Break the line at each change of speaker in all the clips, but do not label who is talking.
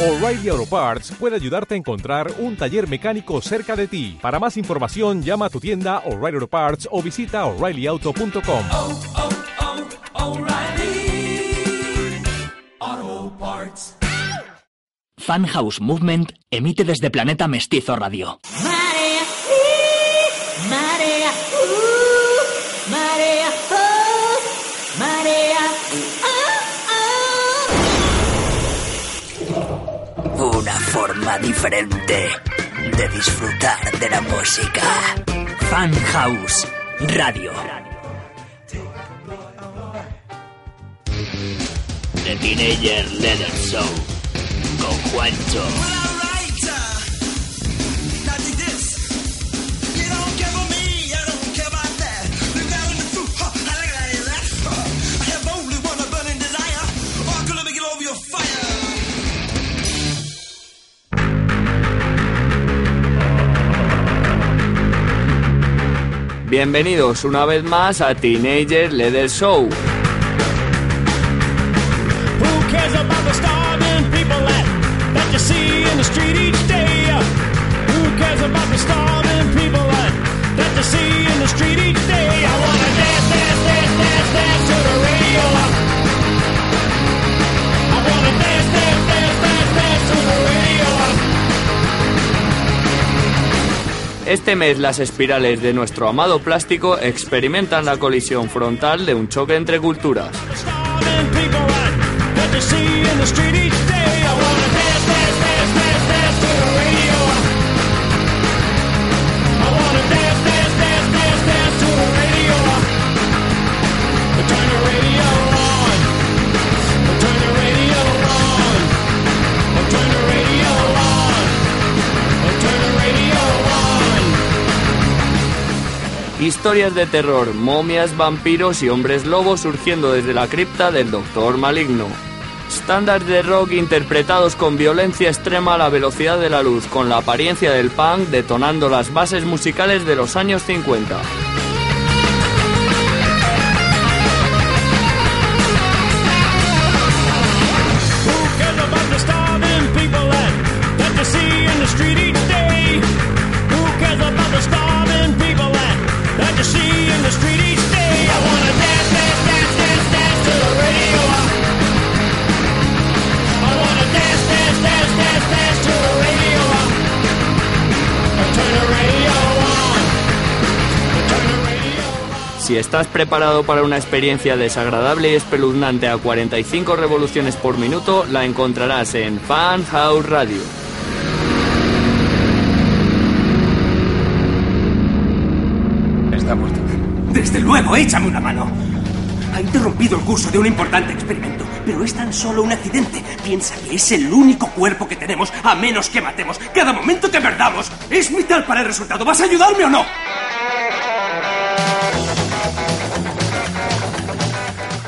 O'Reilly Auto Parts puede ayudarte a encontrar un taller mecánico cerca de ti. Para más información, llama a tu tienda O'Reilly Auto Parts o visita oreillyauto.com.
oh, oh.
Fan House Movement emite desde Planeta Mestizo Radio. Diferente de disfrutar de la música. Fan House Radio. The Teenager Leather Show con Juancho.
Bienvenidos una vez más a Teenager Leather Show. Este mes las espirales de nuestro amado plástico experimentan la colisión frontal de un choque entre culturas. Historias de terror, momias, vampiros y hombres lobos surgiendo desde la cripta del Doctor Maligno. Estándares de rock interpretados con violencia extrema a la velocidad de la luz, con la apariencia del punk detonando las bases musicales de los años 50. Si estás preparado para una experiencia desagradable y espeluznante a 45 revoluciones por minuto, la encontrarás en Fan House Radio.
Está muerto. Desde luego, échame una mano. Ha interrumpido el curso de un importante experimento, pero es tan solo un accidente. Piensa que es el único cuerpo que tenemos, a menos que matemos. Cada momento que perdamos es vital para el resultado. ¿Vas a ayudarme o no?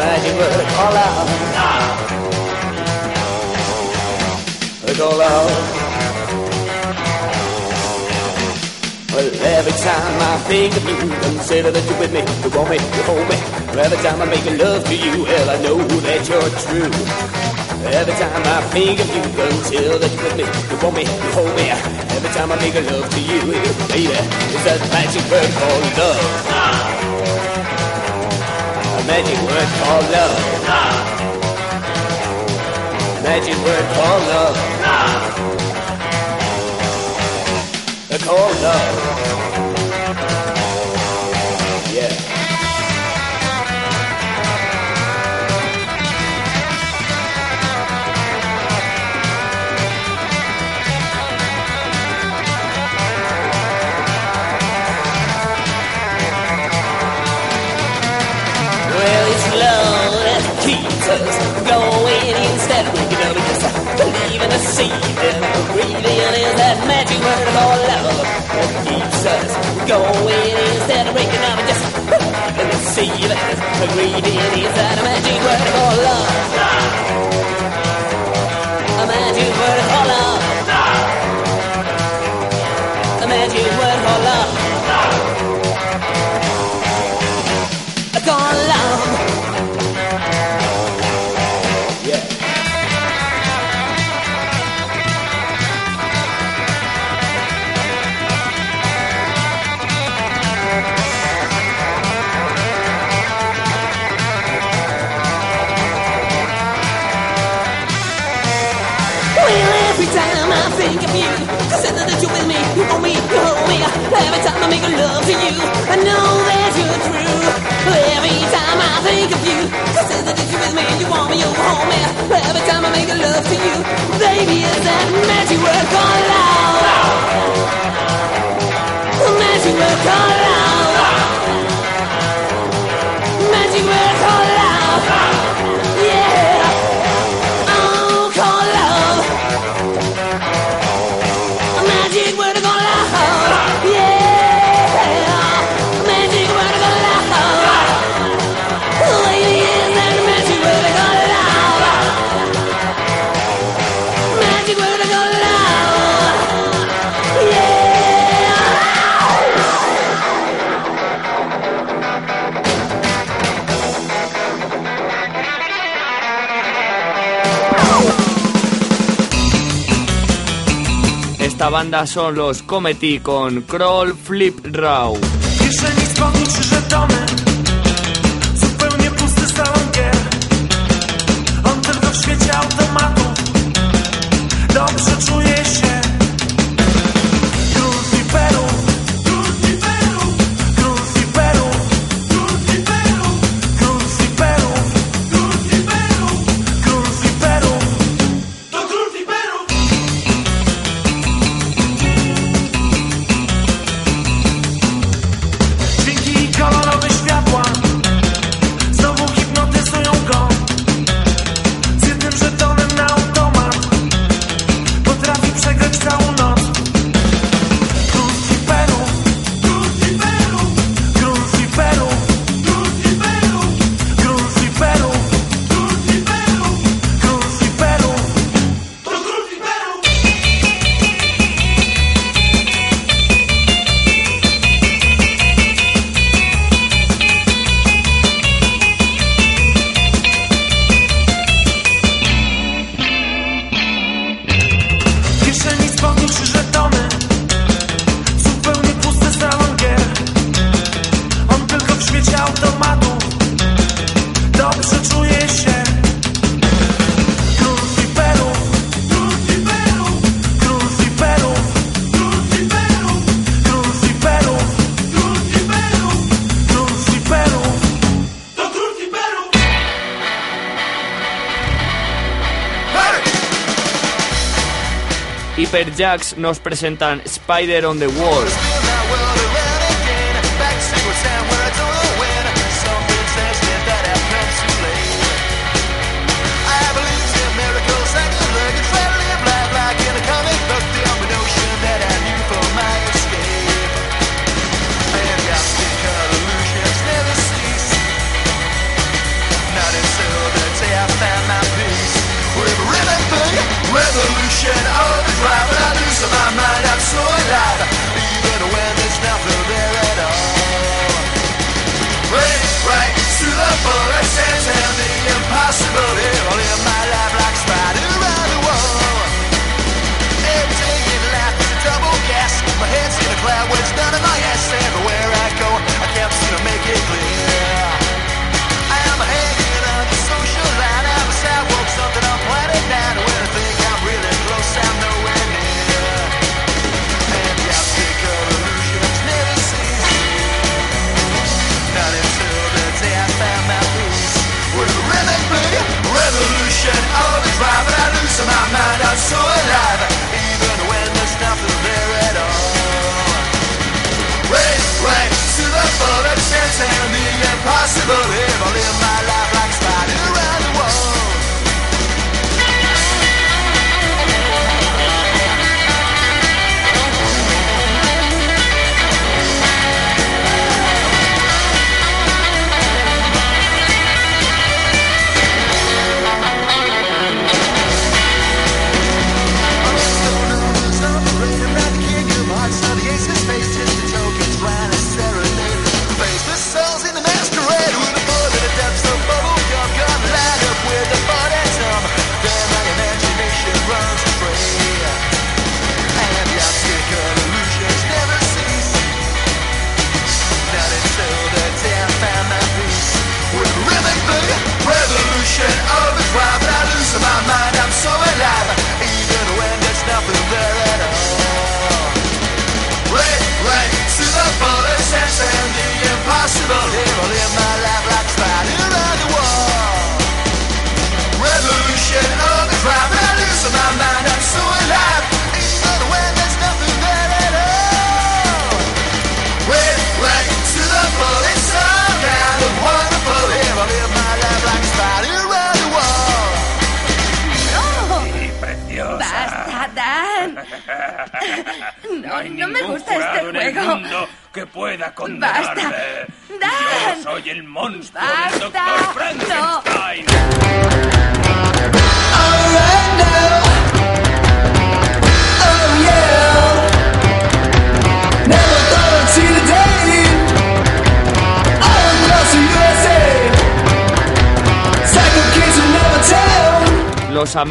word of all love. Call love. Well, every time I think of you, consider that you're with me, you want me, you hold me. Every time I make love to you, well, I know that you're true. Every time I think of you, consider that you're with me, you want me, you hold me. Every time I make love to you, baby, it's that magic word called love. A magic word called love. Magic word called love. Called love. Going instead of You up, because I believe in
a season. Breathing is that magic word of all love. It keeps us going instead of breaking up. Just believe in the season. Breathing is that magic word of all love. A magic word of all love. make love to you. I know that you're true. Every time I think of you, I say that you're with me, you want me over home. And every time I make love to you, baby, is that magic word called love? Magic word called love.
banda son los Comedy con Crawl Flip
Raw.
Lumberjacks nos presentan Spider on the Wall.
Sanchez. so alive, even when there's nothing there at all. Race, race to the and the impossible. If I live my
life.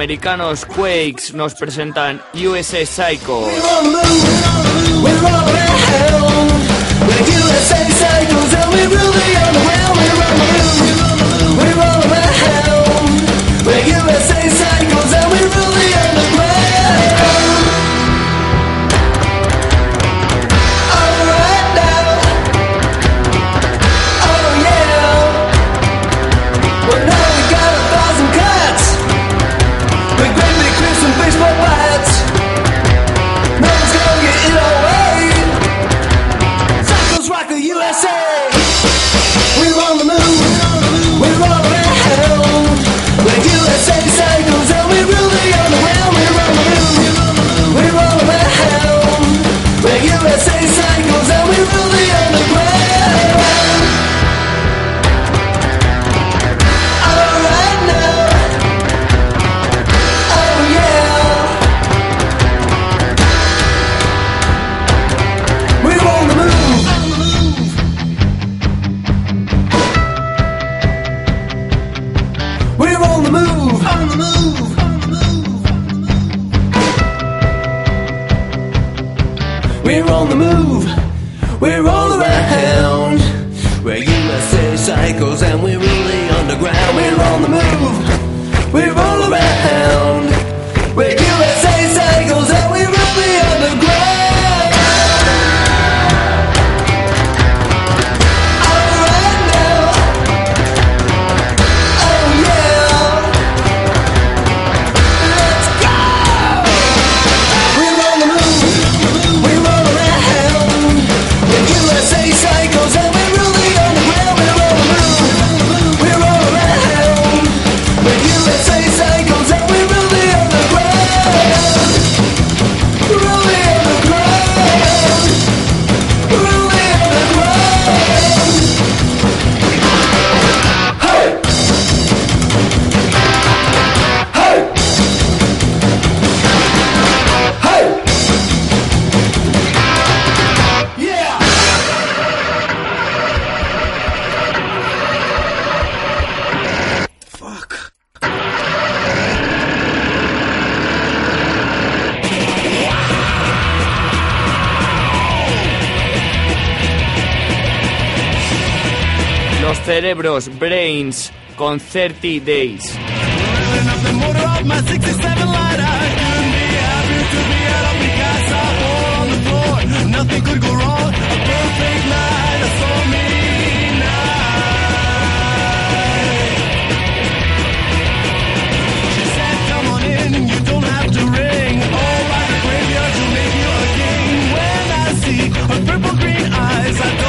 Americanos Quakes nos presentan US Psycho. Psychos Cerebros, Brains, con 30 Days.
purple green eyes.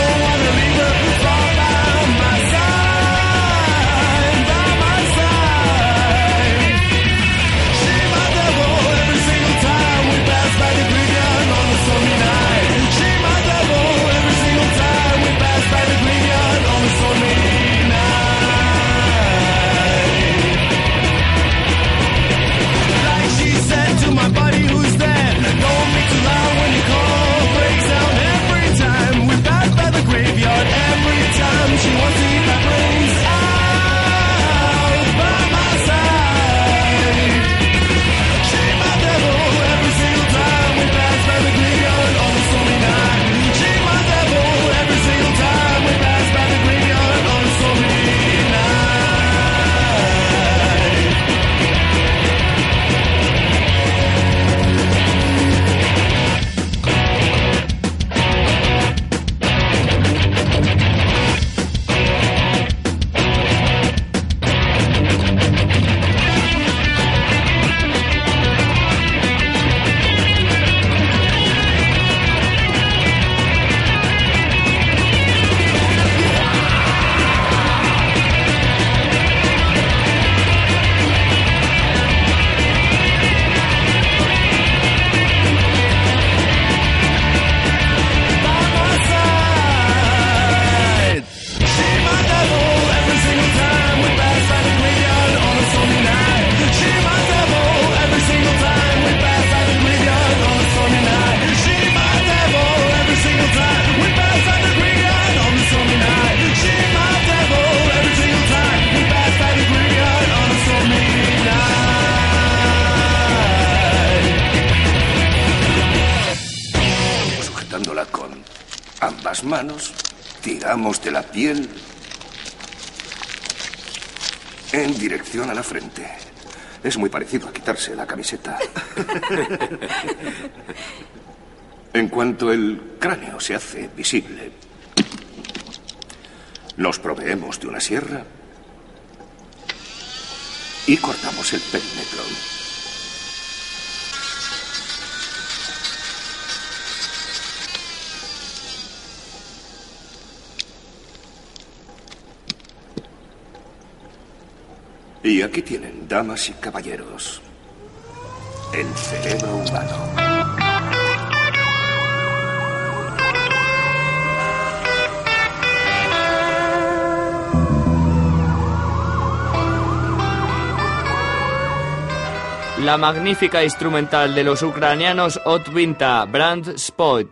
Tiramos de la piel en dirección a la frente. Es muy parecido a quitarse la camiseta. En cuanto el cráneo se hace visible, nos proveemos de una sierra y cortamos el perímetro. Y aquí tienen, damas y caballeros, el cerebro humano.
La magnífica instrumental de los ucranianos Otvinta, Brand Spot.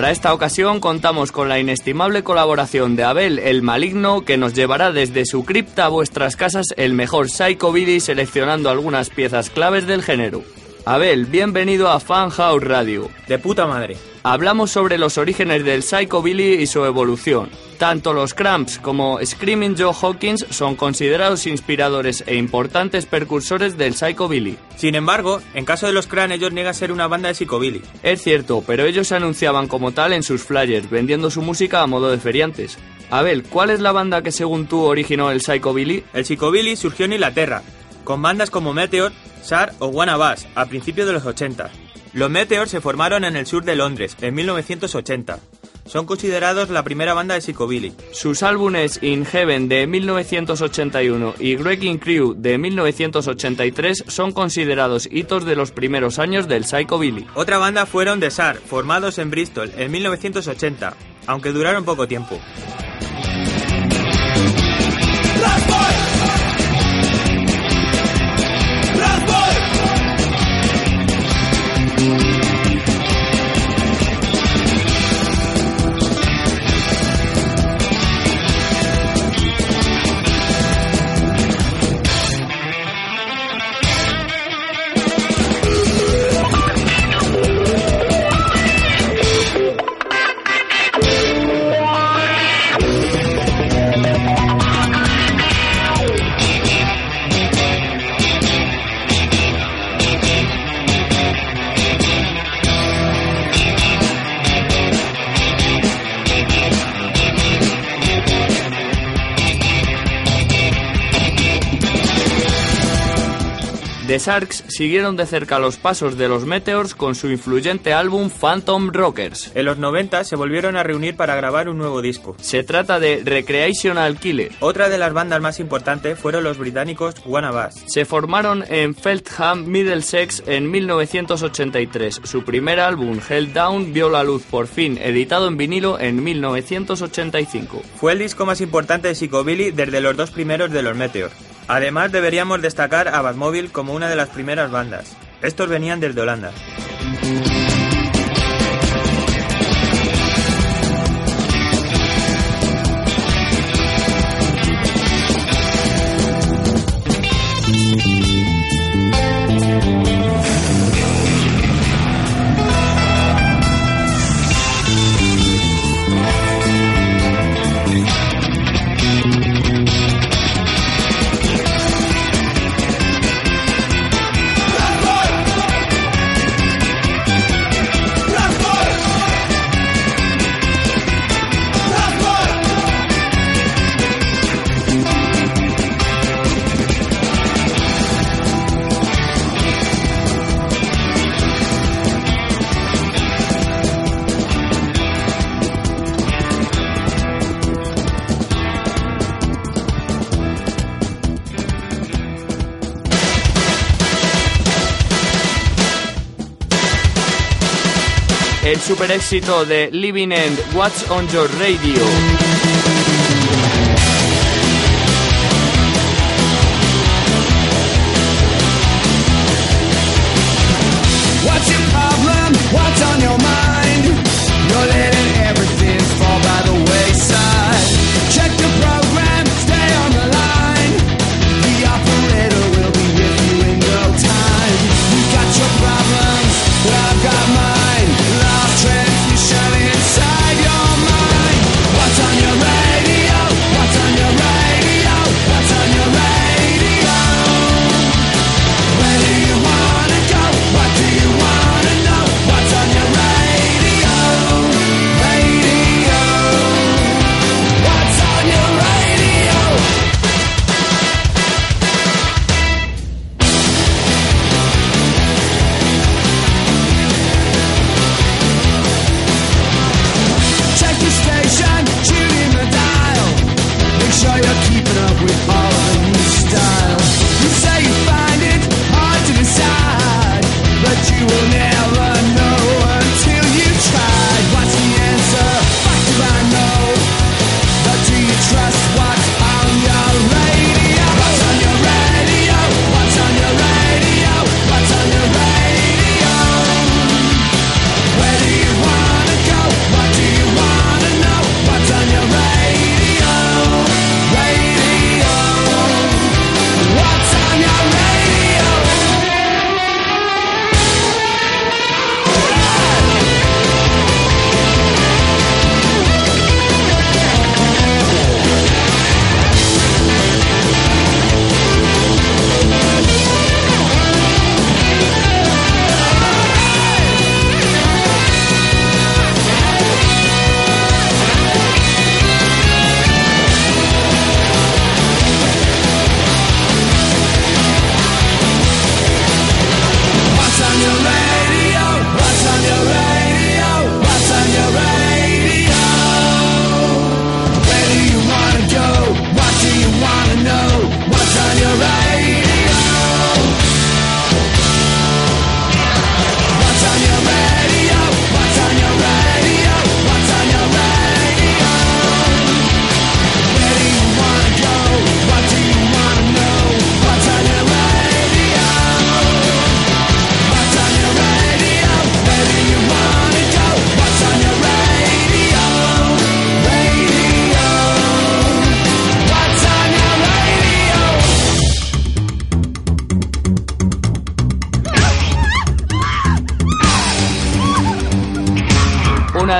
Para esta ocasión contamos con la inestimable colaboración de Abel el Maligno que nos llevará desde su cripta a vuestras casas el mejor Psychobilly seleccionando algunas piezas claves del género. Abel, bienvenido a Fan House Radio.
De puta madre.
Hablamos sobre los orígenes del Psychobilly y su evolución. Tanto los Cramps como Screaming Joe Hawkins son considerados inspiradores e importantes precursores del Psychobilly.
Sin embargo, en caso de los Cran, ellos niegan ser una banda de psicobilly.
Es cierto, pero ellos se anunciaban como tal en sus flyers, vendiendo su música a modo de feriantes. Abel, ¿cuál es la banda que según tú originó el Psychobilly?
El psicobilly surgió en Inglaterra, con bandas como Meteor, SAR o Bass, a principios de los 80. Los Meteor se formaron en el sur de Londres, en 1980. Son considerados la primera banda de psicobilly.
Sus álbumes In Heaven de 1981 y Wrecking Crew de 1983 son considerados hitos de los primeros años del Psychobilly.
Otra banda fueron The SAR, formados en Bristol en 1980, aunque duraron poco tiempo. Sharks siguieron de cerca los pasos de los Meteors con su influyente álbum Phantom Rockers. En los 90 se volvieron a reunir para grabar un nuevo disco.
Se trata de Recreational Killer.
Otra de las bandas más importantes fueron los británicos Wanna Bass.
Se formaron en Feltham, Middlesex en 1983. Su primer álbum, Hell Down, vio la luz por fin, editado en vinilo en 1985.
Fue el disco más importante de Psychobilly desde los dos primeros de los Meteor. Además deberíamos destacar a Batmobile como una de las primeras bandas. Estos venían desde Holanda.
Super éxito de Living End, What's on Your Radio.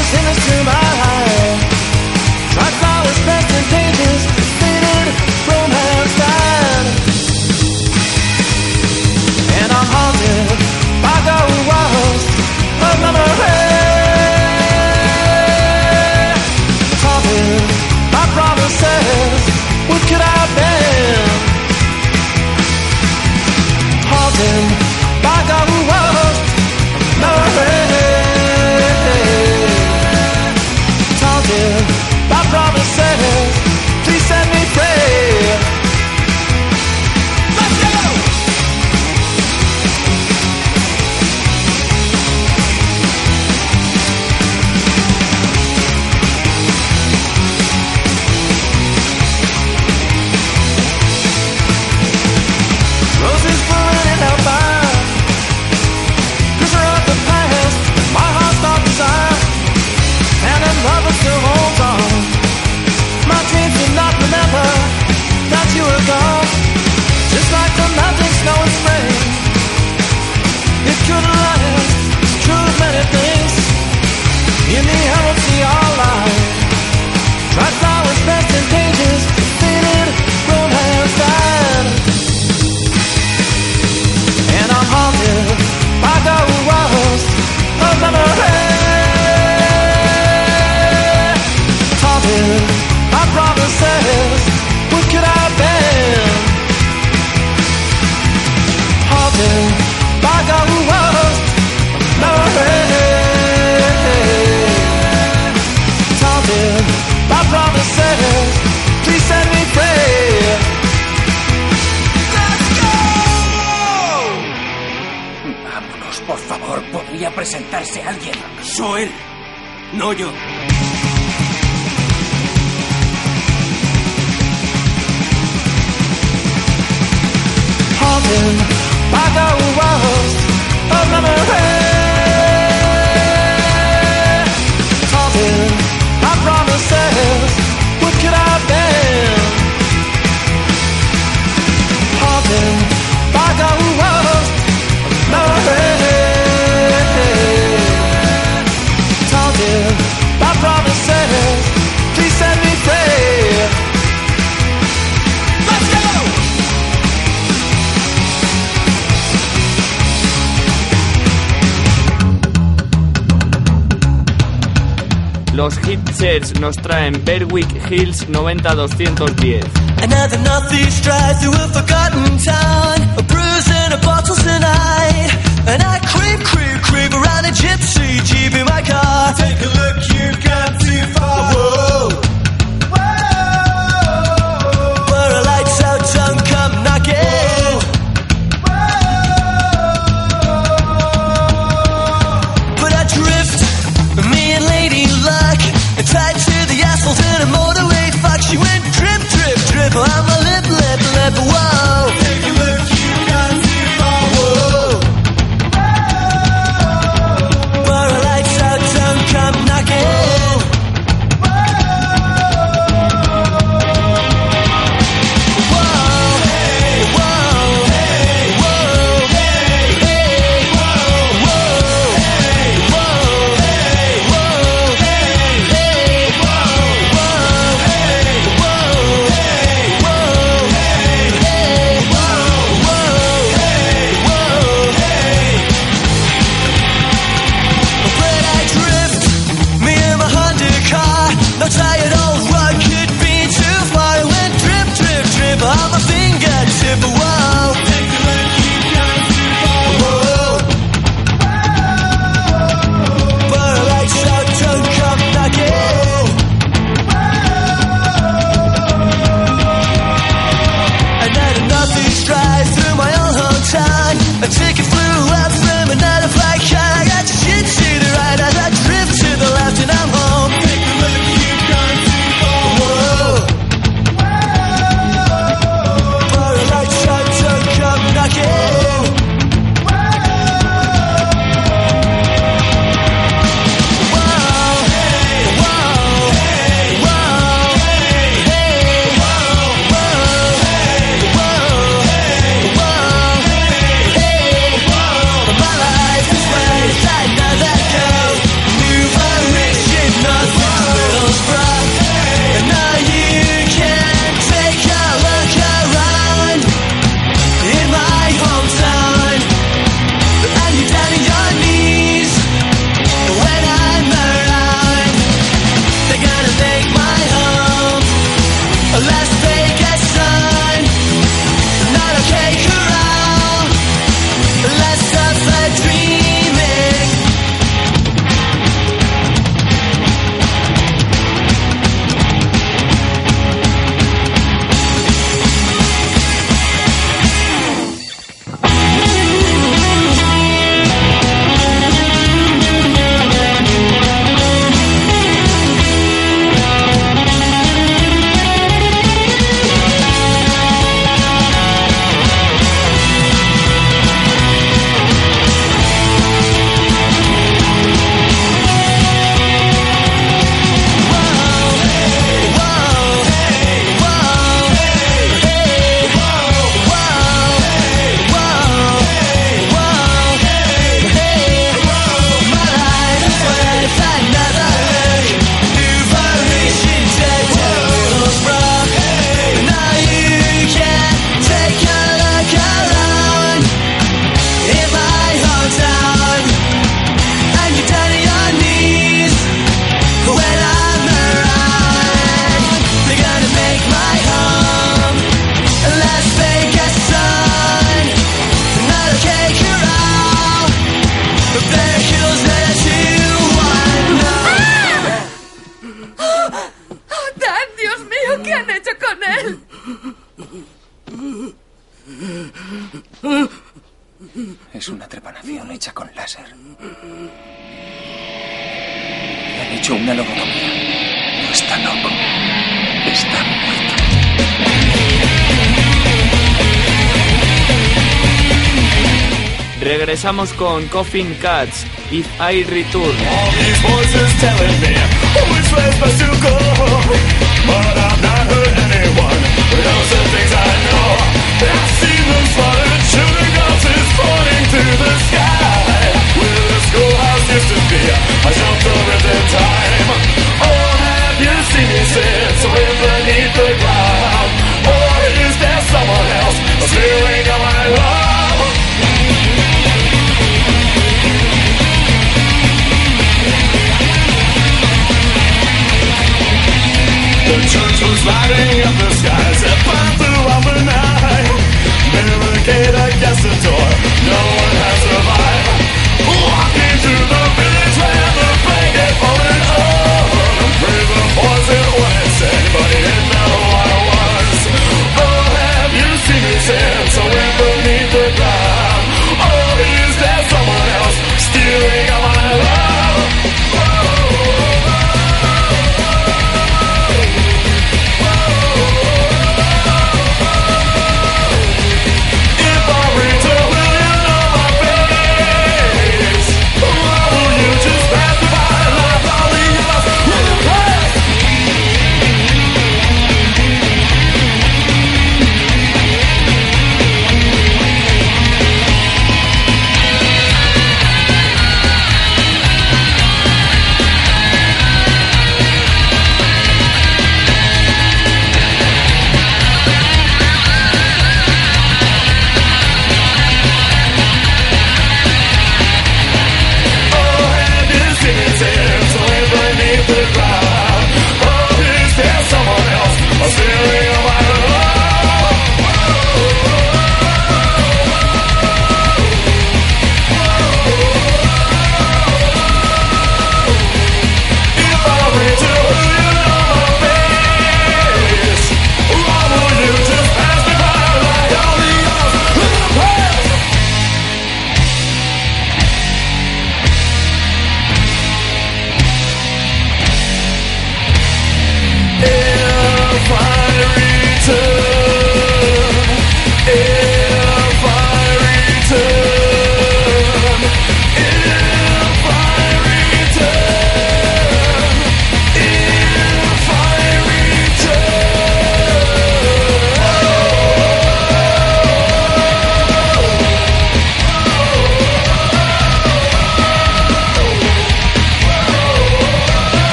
dancing into my heart.
nos traen Berwick Hills 90210.
Another a
Con Coffin Cats, If I Return. fighting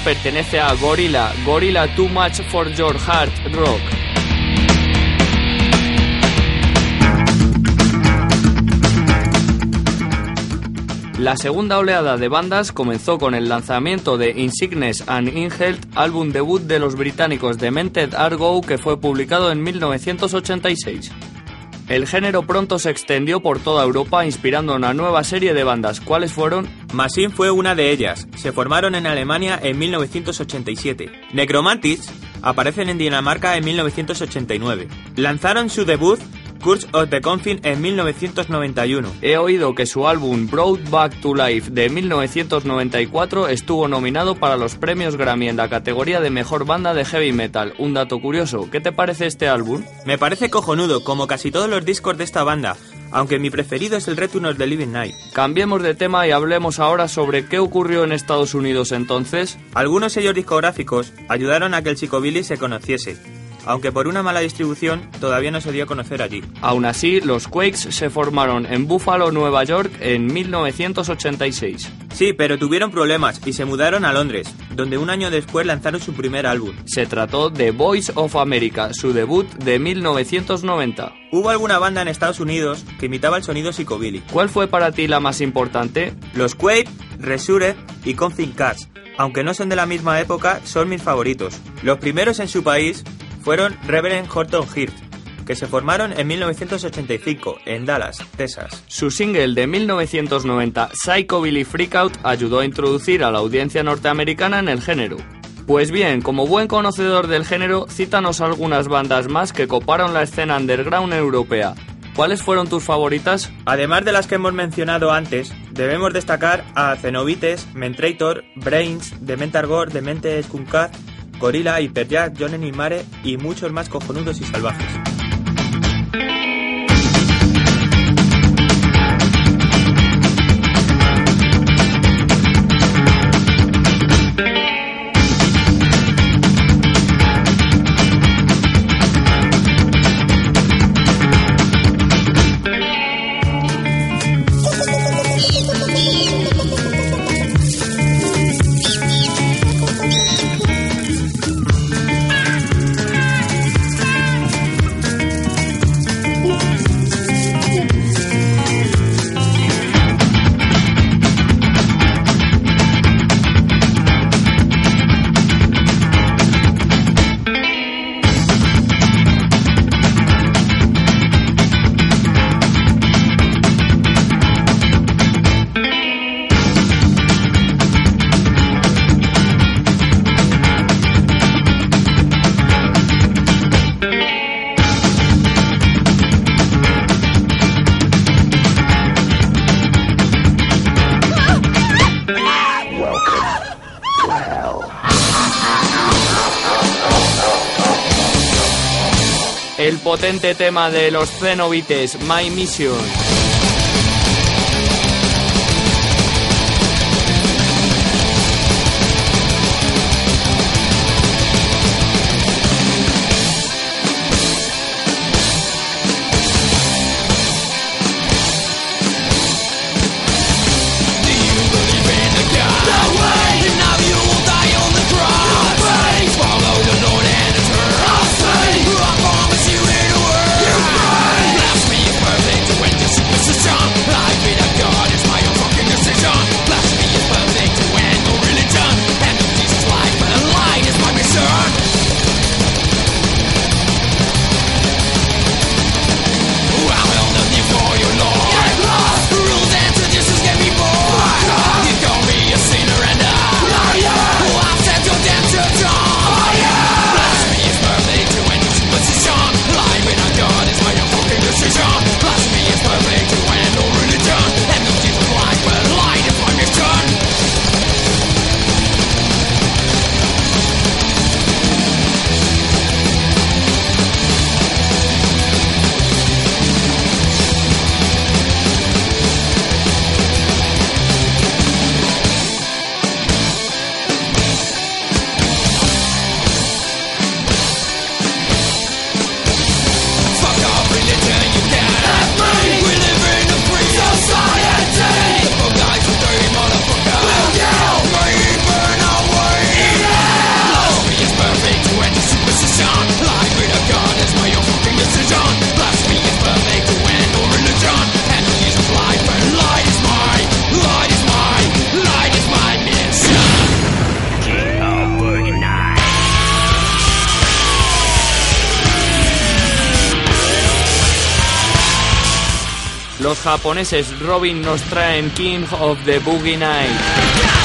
pertenece a Gorilla, Gorilla Too Much for Your Heart Rock. La segunda oleada de bandas comenzó con el lanzamiento de Insignes and Inhealth, álbum debut de los británicos Demented Argo que fue publicado en 1986. El género pronto se extendió por toda Europa inspirando una nueva serie de bandas. ¿Cuáles fueron?
Machine fue una de ellas. Se formaron en Alemania en 1987. Necromantics aparecen en Dinamarca en 1989. Lanzaron su debut Curse of the Coffin en 1991.
He oído que su álbum Brought Back to Life de 1994 estuvo nominado para los premios Grammy en la categoría de mejor banda de heavy metal. Un dato curioso, ¿qué te parece este álbum?
Me parece cojonudo, como casi todos los discos de esta banda, aunque mi preferido es el Return of the Living Night.
Cambiemos de tema y hablemos ahora sobre qué ocurrió en Estados Unidos entonces.
Algunos sellos discográficos ayudaron a que el psicobilly se conociese, aunque por una mala distribución todavía no se dio a conocer allí.
Aún así, los Quakes se formaron en Buffalo, Nueva York en 1986.
Sí, pero tuvieron problemas y se mudaron a Londres, donde un año después lanzaron su primer álbum.
Se trató de Voice of America, su debut de 1990.
Hubo alguna banda en Estados Unidos que imitaba el sonido psicobilly.
¿Cuál fue para ti la más importante?
Los Quake, Resurrect y Confin Cats, aunque no son de la misma época, son mis favoritos. Los primeros en su país fueron Reverend Horton Heart, que se formaron en 1985 en Dallas, Texas.
Su single de 1990, Psychobilly Freakout, ayudó a introducir a la audiencia norteamericana en el género.
Pues bien, como buen conocedor del género, cítanos algunas bandas más que coparon la escena underground europea. ¿Cuáles fueron tus favoritas?
Además de las que hemos mencionado antes, debemos destacar a Cenobites, Mentrator, Brains, Dementar Gore, Demente Skunkar, Gorilla, Hyperjack, Jonen y Mare y muchos más cojonudos y salvajes.
Potente tema de los Cenobites, My Mission. Los japoneses Robin nos traen King of the Boogie Night.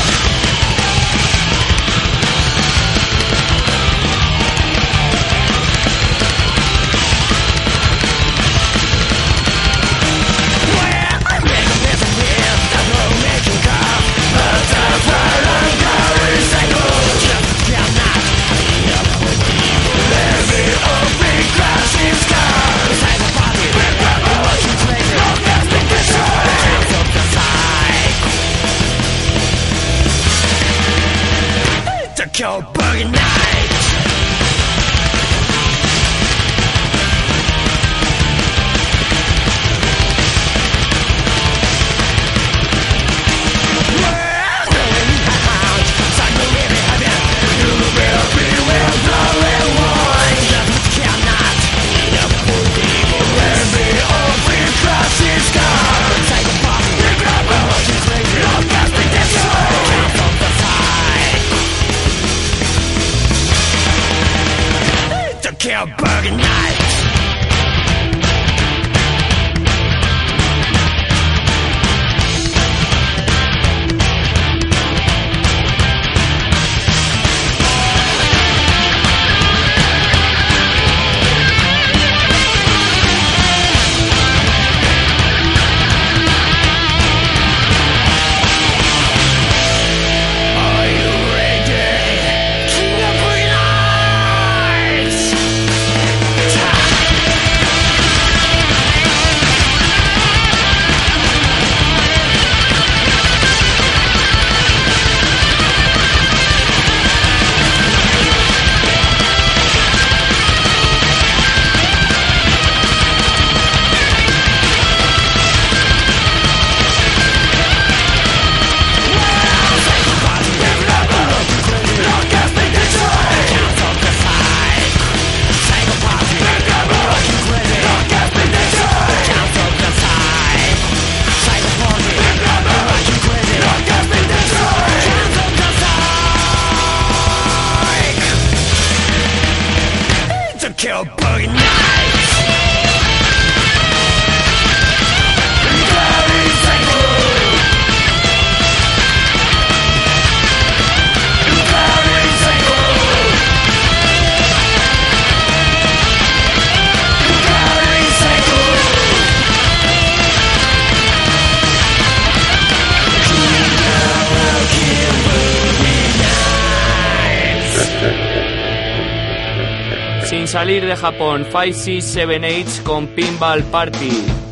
Japón 5, con Pinball Party.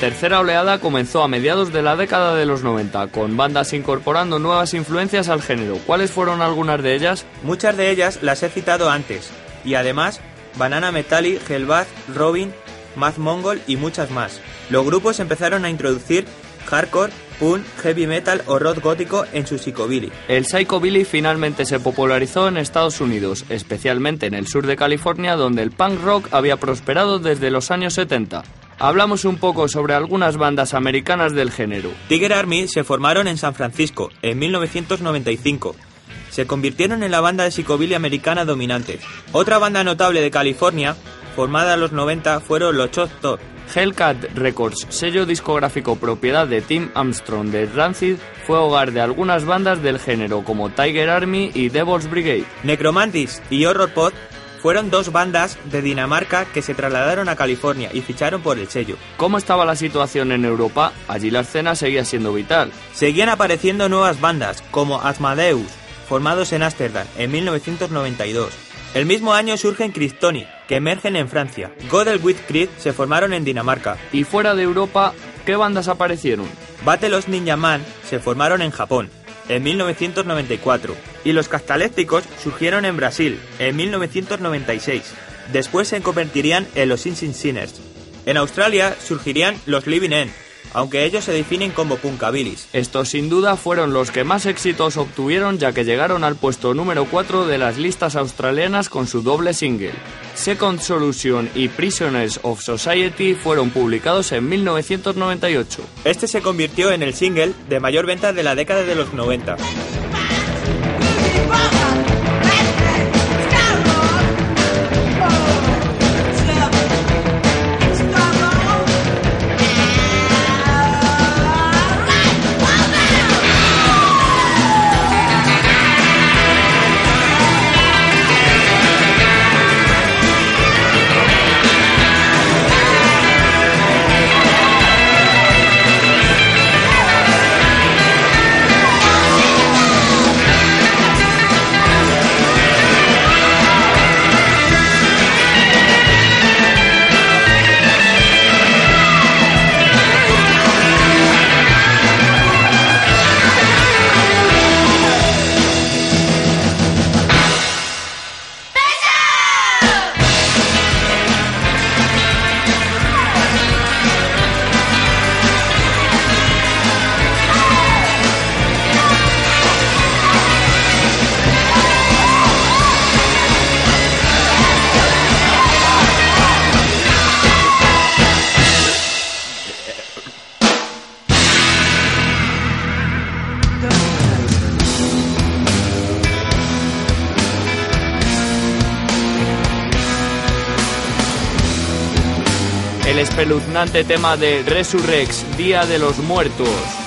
Tercera oleada comenzó a mediados de la década de los 90, con bandas incorporando nuevas influencias al género. ¿Cuáles fueron algunas de ellas?
Muchas de ellas las he citado antes, y además Banana Metallic, Hellbath, Robin, Mad Mongol y muchas más. Los grupos empezaron a introducir hardcore, punk, heavy metal o rock gótico en su psicobilly.
El psychobilly finalmente se popularizó en Estados Unidos, especialmente en el sur de California, donde el punk rock había prosperado desde los años 70. Hablamos un poco sobre algunas bandas americanas del género.
Tiger Army se formaron en San Francisco en 1995. Se convirtieron en la banda de psicobilly americana dominante. Otra banda notable de California, formada en los 90, fueron los Chop Top.
Hellcat Records, sello discográfico propiedad de Tim Armstrong de Rancid, fue hogar de algunas bandas del género como Tiger Army y Devil's Brigade.
Necromantis y Horror Pod fueron dos bandas de Dinamarca que se trasladaron a California y ficharon por el sello.
¿Cómo estaba la situación en Europa? Allí la escena seguía siendo vital.
Seguían apareciendo nuevas bandas, como Asmadeus, formados en Ámsterdam en 1992. El mismo año surgen Cristoni, que emergen en Francia. Godel with Creed se formaron en Dinamarca.
Y fuera de Europa, ¿qué bandas aparecieron?
Battle of Ninja Man se formaron en Japón en 1994 y los Castalécticos surgieron en Brasil en 1996. Después se convertirían en los Sin Sin Sinners. En Australia surgirían los Living End, aunque ellos se definen como punkabilis.
Estos sin duda fueron los que más éxitos obtuvieron ya que llegaron al puesto número 4 de las listas australianas con su doble single. Second Solution y Prisoners of Society fueron publicados en 1998.
Este se convirtió en el single de mayor venta de la década de los 90.
Espeluznante tema de Resurrex, Día de los Muertos.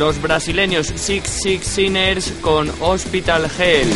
los
brasileños Six Six Sinners con Hospital Hell.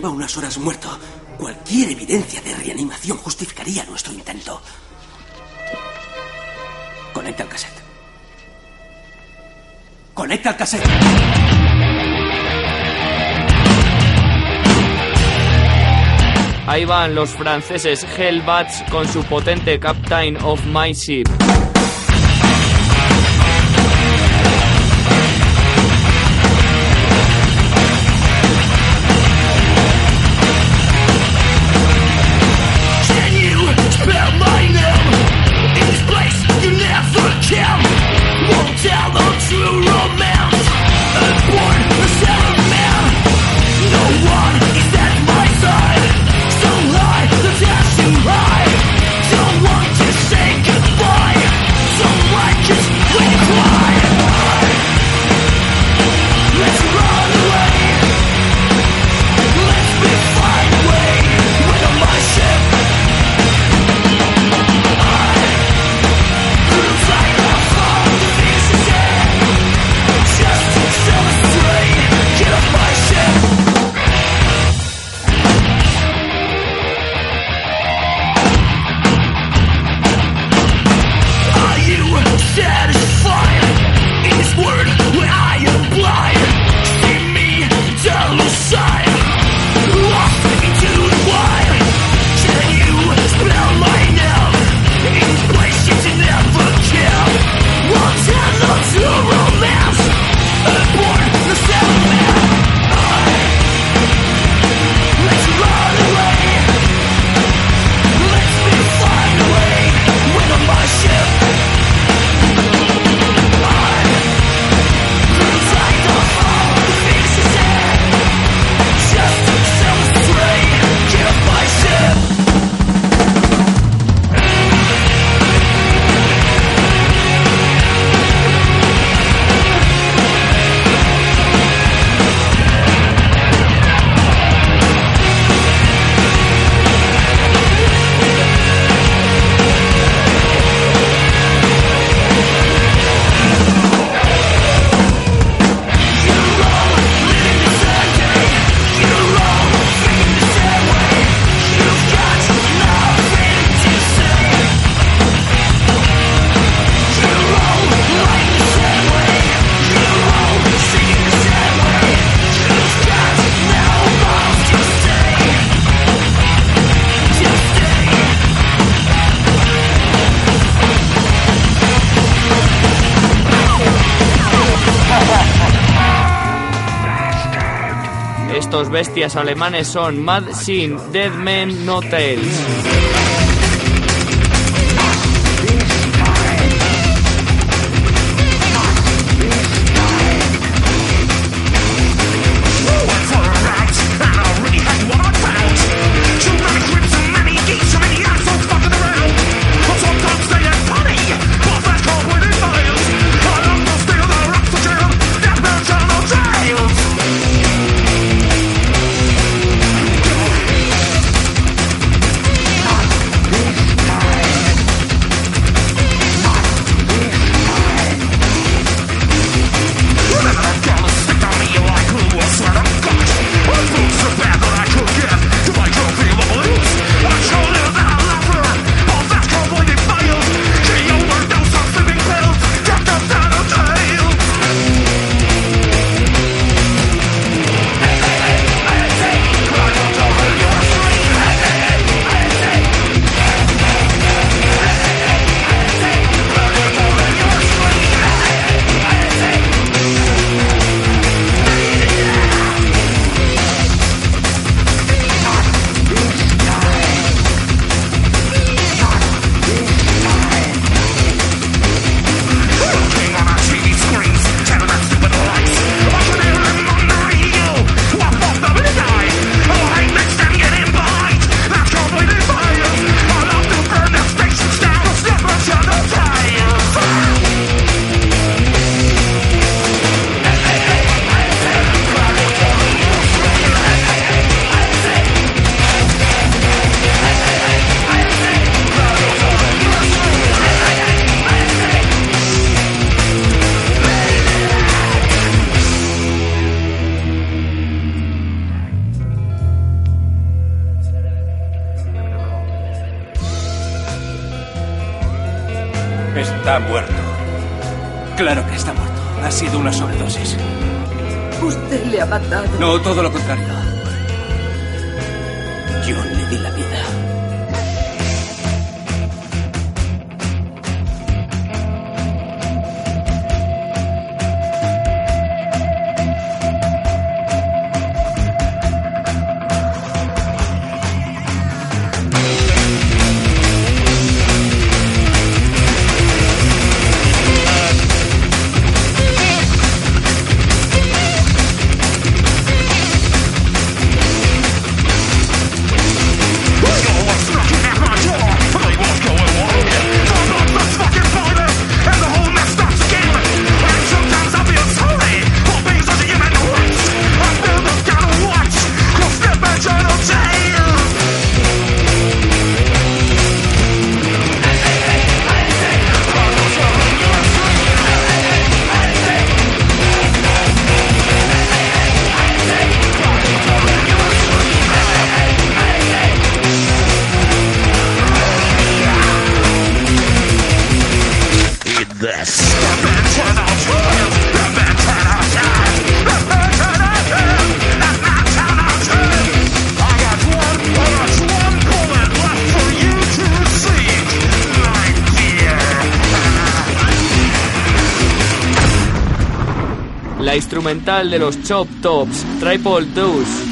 Lleva unas horas muerto. Cualquier evidencia de reanimación justificaría nuestro intento. Conecta el cassette. Conecta el cassette.
Ahí van los franceses Hellbats con su potente Captain of My Ship.
Bestias alemanes son Mad Sin, Dead Men No Tales.
Usted le ha matado.
No, todo lo contrario. Yo le di la vida.
De los Chop Tops, Triple Deuce.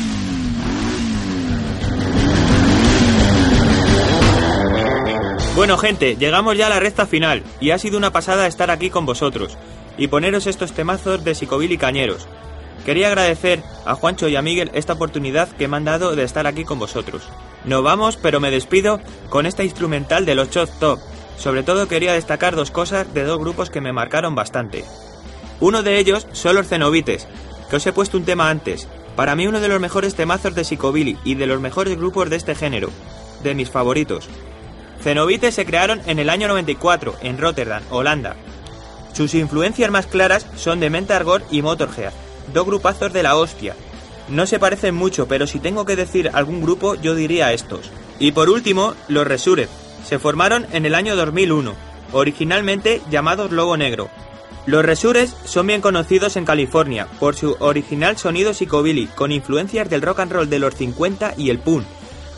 Bueno, gente, llegamos ya a la recta final y ha sido una pasada estar aquí con vosotros y poneros estos temazos de psicobil y cañeros. Quería agradecer a Juancho y a Miguel esta oportunidad que me han dado de estar aquí con vosotros. No vamos, pero me despido con esta instrumental de los Chop Top. Sobre todo quería destacar dos cosas de dos grupos que me marcaron bastante. Uno de ellos son los Cenobites, que os he puesto un tema antes. Para mí uno de los mejores temazos de psicobilly y de los mejores grupos de este género, de mis favoritos. Cenobites se crearon en el año 94 en Rotterdam, Holanda. Sus influencias más claras son de Mentargor y Motorhead, dos grupazos de la hostia. No se parecen mucho, pero si tengo que decir algún grupo, yo diría estos. Y por último, los Resurrect. Se formaron en el año 2001, originalmente llamados Lobo Negro. Los Resures son bien conocidos en California por su original sonido psicobilly, con influencias del rock and roll de los 50 y el punk,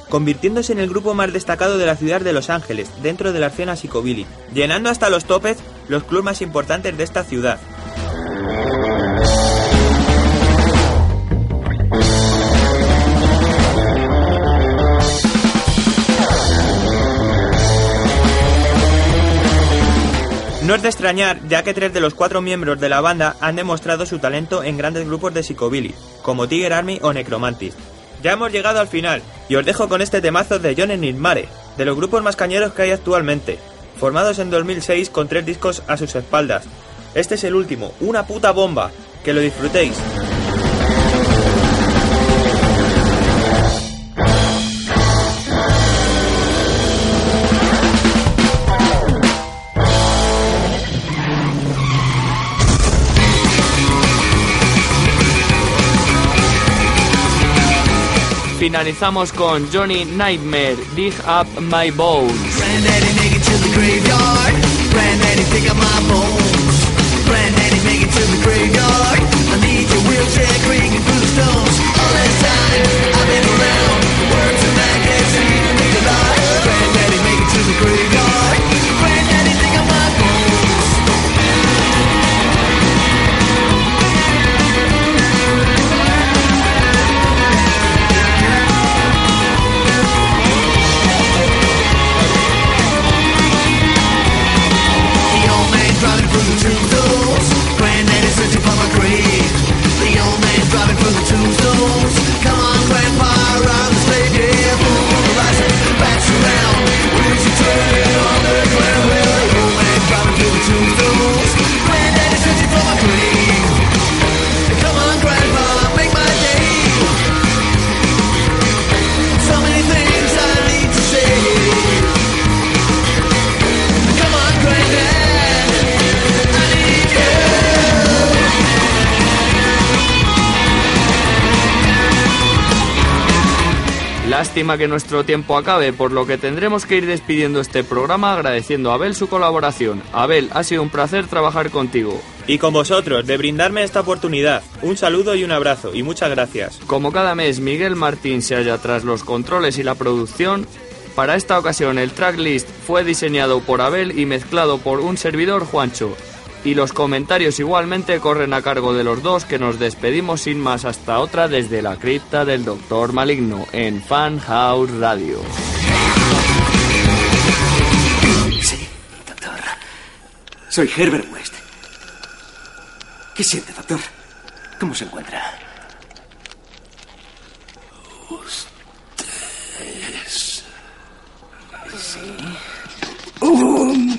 convirtiéndose en el grupo más destacado de la ciudad de Los Ángeles dentro de la escena psicobilly, llenando hasta los topes los clubs más importantes de esta ciudad. No es de extrañar, ya que tres de los cuatro miembros de la banda han demostrado su talento en grandes grupos de psicobilly, como Tiger Army o Necromantis. Ya hemos llegado al final, y os dejo con este temazo de John Mare, de los grupos más cañeros que hay actualmente, formados en 2006 con tres discos a sus espaldas. Este es el último, una puta bomba, que lo disfrutéis.
Finalizamos con Johnny Nightmare, Dig Up My Bones. Lástima que nuestro tiempo acabe, por lo que tendremos que ir despidiendo este programa agradeciendo a Abel su colaboración. Abel, ha sido un placer trabajar contigo.
Y con vosotros, de brindarme esta oportunidad. Un saludo y un abrazo, y muchas gracias.
Como cada mes Miguel Martín se halla tras los controles y la producción, para esta ocasión el tracklist fue diseñado por Abel y mezclado por un servidor Juancho. Y los comentarios igualmente corren a cargo de los dos que nos despedimos sin más hasta otra desde la cripta del Doctor Maligno en Fan House Radio.
Sí, doctor. Soy Herbert West. ¿Qué siente, doctor? ¿Cómo se encuentra?
Es
Sí.
un